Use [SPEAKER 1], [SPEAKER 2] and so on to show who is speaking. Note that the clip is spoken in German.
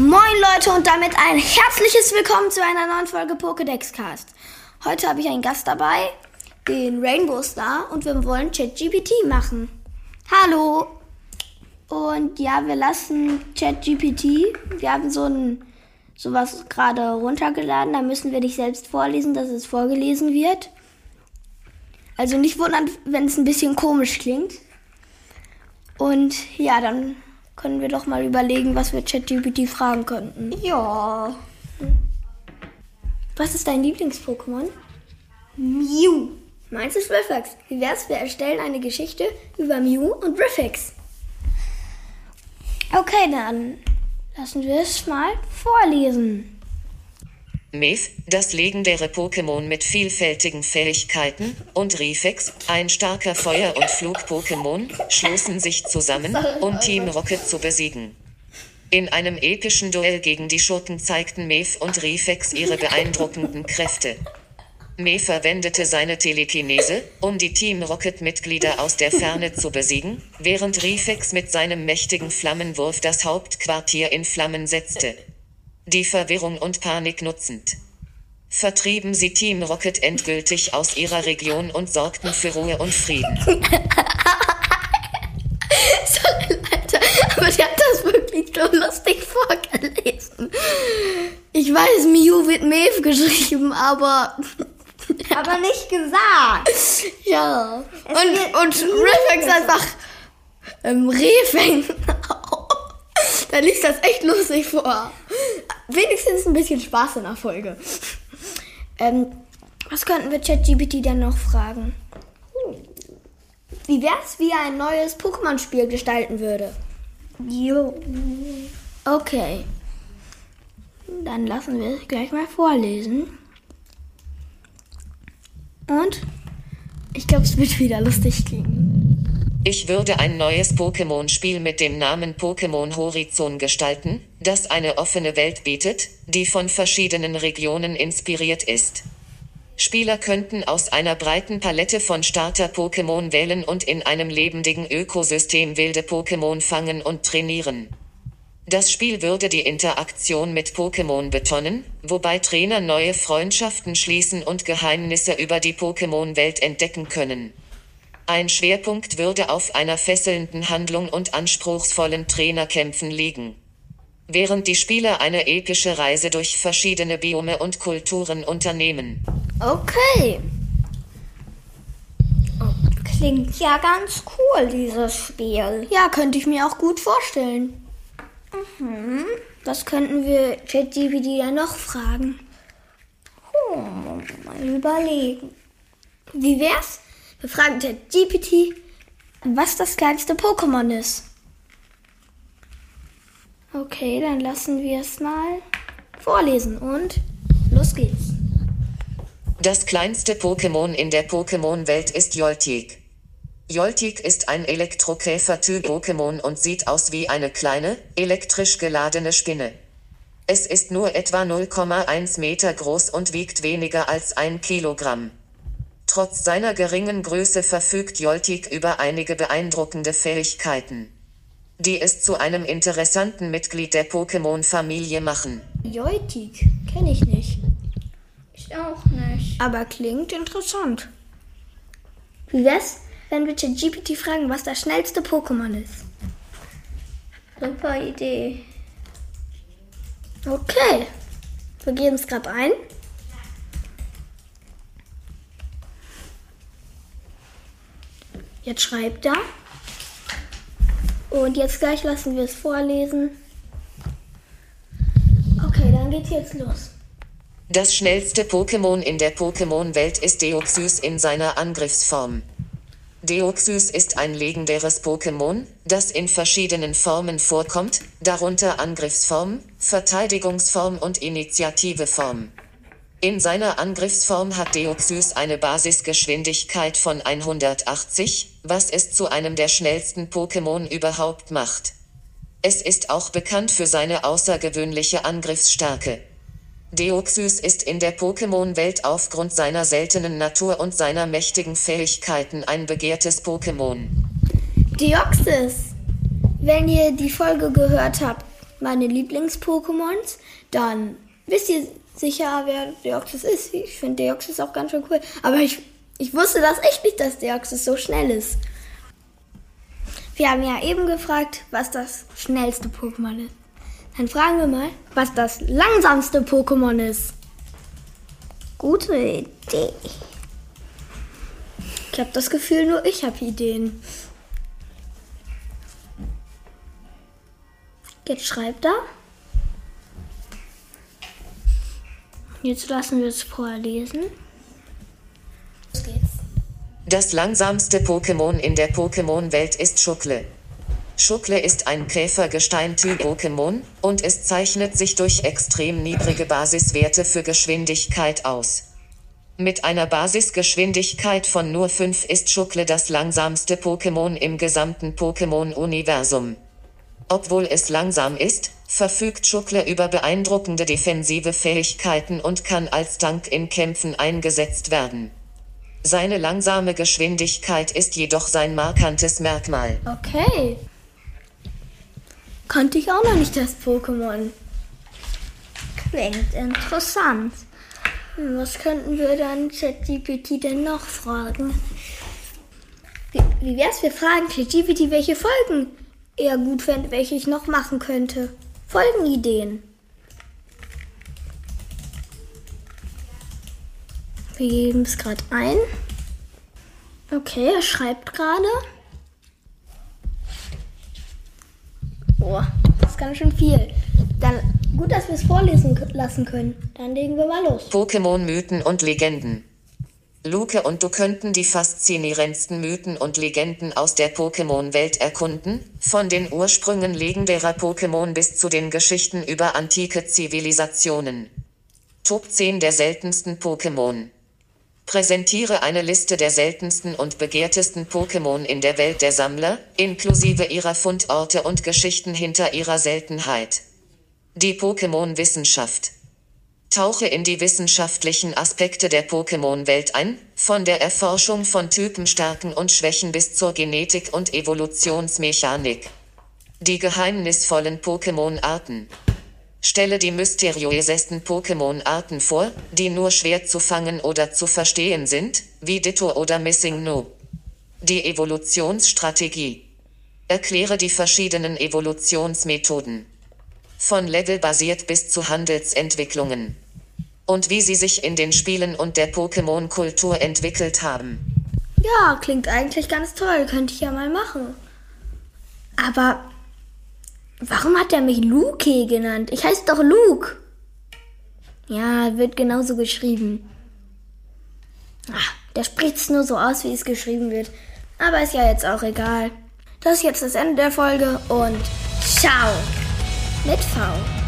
[SPEAKER 1] Moin Leute und damit ein herzliches Willkommen zu einer neuen Folge Pokédex Cast. Heute habe ich einen Gast dabei, den Rainbow Star und wir wollen ChatGPT machen. Hallo! Und ja, wir lassen ChatGPT, wir haben so ein sowas gerade runtergeladen, da müssen wir nicht selbst vorlesen, dass es vorgelesen wird. Also nicht wundern, wenn es ein bisschen komisch klingt. Und ja, dann können wir doch mal überlegen, was wir ChatGPT fragen könnten.
[SPEAKER 2] Ja.
[SPEAKER 1] Was ist dein Lieblings-Pokémon?
[SPEAKER 2] Mew.
[SPEAKER 1] Meins ist Riffix. Wie wär's, wir erstellen eine Geschichte über Mew und Riffix. Okay, dann lassen wir es mal vorlesen.
[SPEAKER 3] Mew, das legendäre Pokémon mit vielfältigen Fähigkeiten, und Rifex, ein starker Feuer- und Flug-Pokémon, schlossen sich zusammen, um Team Rocket zu besiegen. In einem epischen Duell gegen die Schurken zeigten Mew und Rifex ihre beeindruckenden Kräfte. Mew verwendete seine Telekinese, um die Team Rocket-Mitglieder aus der Ferne zu besiegen, während Rifex mit seinem mächtigen Flammenwurf das Hauptquartier in Flammen setzte die Verwirrung und Panik nutzend. Vertrieben sie Team Rocket endgültig aus ihrer Region und sorgten für Ruhe und Frieden.
[SPEAKER 1] Sorry, Leute, aber sie hat das wirklich so lustig vorgelesen. Ich weiß, Mew wird Mew geschrieben, aber.
[SPEAKER 2] Aber nicht gesagt.
[SPEAKER 1] Ja.
[SPEAKER 2] Es
[SPEAKER 1] Und, und
[SPEAKER 2] gesagt.
[SPEAKER 1] einfach ähm, Rehfäng. da liest das echt lustig vor. Wenigstens ein bisschen Spaß in der Folge. Ähm, was könnten wir ChatGPT denn noch fragen? Wie wär's, wie er ein neues Pokémon-Spiel gestalten würde?
[SPEAKER 2] Jo.
[SPEAKER 1] Okay. Dann lassen wir es gleich mal vorlesen. Und ich glaube, es wird wieder lustig klingen.
[SPEAKER 3] Ich würde ein neues Pokémon-Spiel mit dem Namen Pokémon Horizon gestalten, das eine offene Welt bietet, die von verschiedenen Regionen inspiriert ist. Spieler könnten aus einer breiten Palette von Starter-Pokémon wählen und in einem lebendigen Ökosystem wilde Pokémon fangen und trainieren. Das Spiel würde die Interaktion mit Pokémon betonen, wobei Trainer neue Freundschaften schließen und Geheimnisse über die Pokémon-Welt entdecken können. Ein Schwerpunkt würde auf einer fesselnden Handlung und anspruchsvollen Trainerkämpfen liegen. Während die Spieler eine epische Reise durch verschiedene Biome und Kulturen unternehmen.
[SPEAKER 1] Okay.
[SPEAKER 2] Klingt ja ganz cool, dieses Spiel.
[SPEAKER 1] Ja, könnte ich mir auch gut vorstellen. Mhm. Was könnten wir ChatGPT dann noch fragen?
[SPEAKER 2] Hm, mal überlegen.
[SPEAKER 1] Wie wär's? Wir fragen ChatGPT, was das kleinste Pokémon ist. Okay, dann lassen wir es mal vorlesen und los geht's.
[SPEAKER 3] Das kleinste Pokémon in der Pokémon-Welt ist Joltik. Joltik ist ein Elektrokäfer-Typ-Pokémon und sieht aus wie eine kleine, elektrisch geladene Spinne. Es ist nur etwa 0,1 Meter groß und wiegt weniger als ein Kilogramm. Trotz seiner geringen Größe verfügt Joltik über einige beeindruckende Fähigkeiten, die es zu einem interessanten Mitglied der Pokémon-Familie machen.
[SPEAKER 1] Joitik, kenne ich nicht.
[SPEAKER 2] Ich auch nicht.
[SPEAKER 1] Aber klingt interessant. Wie wär's, wenn wir ChatGPT fragen, was das schnellste Pokémon ist?
[SPEAKER 2] Super Idee.
[SPEAKER 1] Okay. Wir geben es gerade ein. Jetzt schreibt er. Und jetzt gleich lassen wir es vorlesen. Okay, dann geht's jetzt los.
[SPEAKER 3] Das schnellste Pokémon in der Pokémon-Welt ist Deoxys in seiner Angriffsform. Deoxys ist ein legendäres Pokémon, das in verschiedenen Formen vorkommt, darunter Angriffsform, Verteidigungsform und Initiativeform. In seiner Angriffsform hat Deoxys eine Basisgeschwindigkeit von 180, was es zu einem der schnellsten Pokémon überhaupt macht. Es ist auch bekannt für seine außergewöhnliche Angriffsstärke. Deoxys ist in der Pokémon-Welt aufgrund seiner seltenen Natur und seiner mächtigen Fähigkeiten ein begehrtes Pokémon.
[SPEAKER 1] Deoxys. Wenn ihr die Folge gehört habt, meine Lieblings-Pokémons, dann wisst ihr sicher, wer Deoxys ist. Ich finde Deoxys auch ganz schön cool. Aber ich, ich wusste das echt nicht, dass Deoxys so schnell ist. Wir haben ja eben gefragt, was das schnellste Pokémon ist. Dann fragen wir mal, was das langsamste Pokémon ist.
[SPEAKER 2] Gute Idee.
[SPEAKER 1] Ich habe das Gefühl, nur ich habe Ideen. Jetzt schreibt er. Jetzt lassen wir es vorlesen. Los geht's.
[SPEAKER 3] Das langsamste Pokémon in der Pokémon-Welt ist Schukle. Schukle ist ein Käfergestein-Typ-Pokémon und es zeichnet sich durch extrem niedrige Basiswerte für Geschwindigkeit aus. Mit einer Basisgeschwindigkeit von nur 5 ist Schukle das langsamste Pokémon im gesamten Pokémon-Universum. Obwohl es langsam ist, verfügt Schukle über beeindruckende defensive Fähigkeiten und kann als Tank in Kämpfen eingesetzt werden. Seine langsame Geschwindigkeit ist jedoch sein markantes Merkmal.
[SPEAKER 1] Okay. Kannte ich auch noch nicht das Pokémon.
[SPEAKER 2] Klingt interessant.
[SPEAKER 1] Was könnten wir dann ChatGPT denn noch fragen? Wie, wie wär's, wir fragen ChatGPT, welche Folgen er gut fände, welche ich noch machen könnte. Folgenideen. Wir geben es gerade ein. Okay, er schreibt gerade. Boah, das ist ganz schön viel. Dann gut, dass wir es vorlesen lassen können. Dann legen wir mal los.
[SPEAKER 3] Pokémon-Mythen und Legenden. Luke und du könnten die faszinierendsten Mythen und Legenden aus der Pokémon-Welt erkunden, von den Ursprüngen legendärer Pokémon bis zu den Geschichten über antike Zivilisationen. Top 10 der seltensten Pokémon. Präsentiere eine Liste der seltensten und begehrtesten Pokémon in der Welt der Sammler, inklusive ihrer Fundorte und Geschichten hinter ihrer Seltenheit. Die Pokémon-Wissenschaft. Tauche in die wissenschaftlichen Aspekte der Pokémon-Welt ein, von der Erforschung von Typenstärken und Schwächen bis zur Genetik und Evolutionsmechanik. Die geheimnisvollen Pokémon-Arten. Stelle die mysteriösesten Pokémon-Arten vor, die nur schwer zu fangen oder zu verstehen sind, wie Ditto oder Missing No. Die Evolutionsstrategie. Erkläre die verschiedenen Evolutionsmethoden. Von levelbasiert bis zu Handelsentwicklungen. Und wie sie sich in den Spielen und der Pokémon-Kultur entwickelt haben.
[SPEAKER 1] Ja, klingt eigentlich ganz toll. Könnte ich ja mal machen. Aber warum hat er mich Luke genannt? Ich heiße doch Luke. Ja, wird genauso geschrieben. Ach, der spricht es nur so aus, wie es geschrieben wird. Aber ist ja jetzt auch egal. Das ist jetzt das Ende der Folge und ciao. Mit V.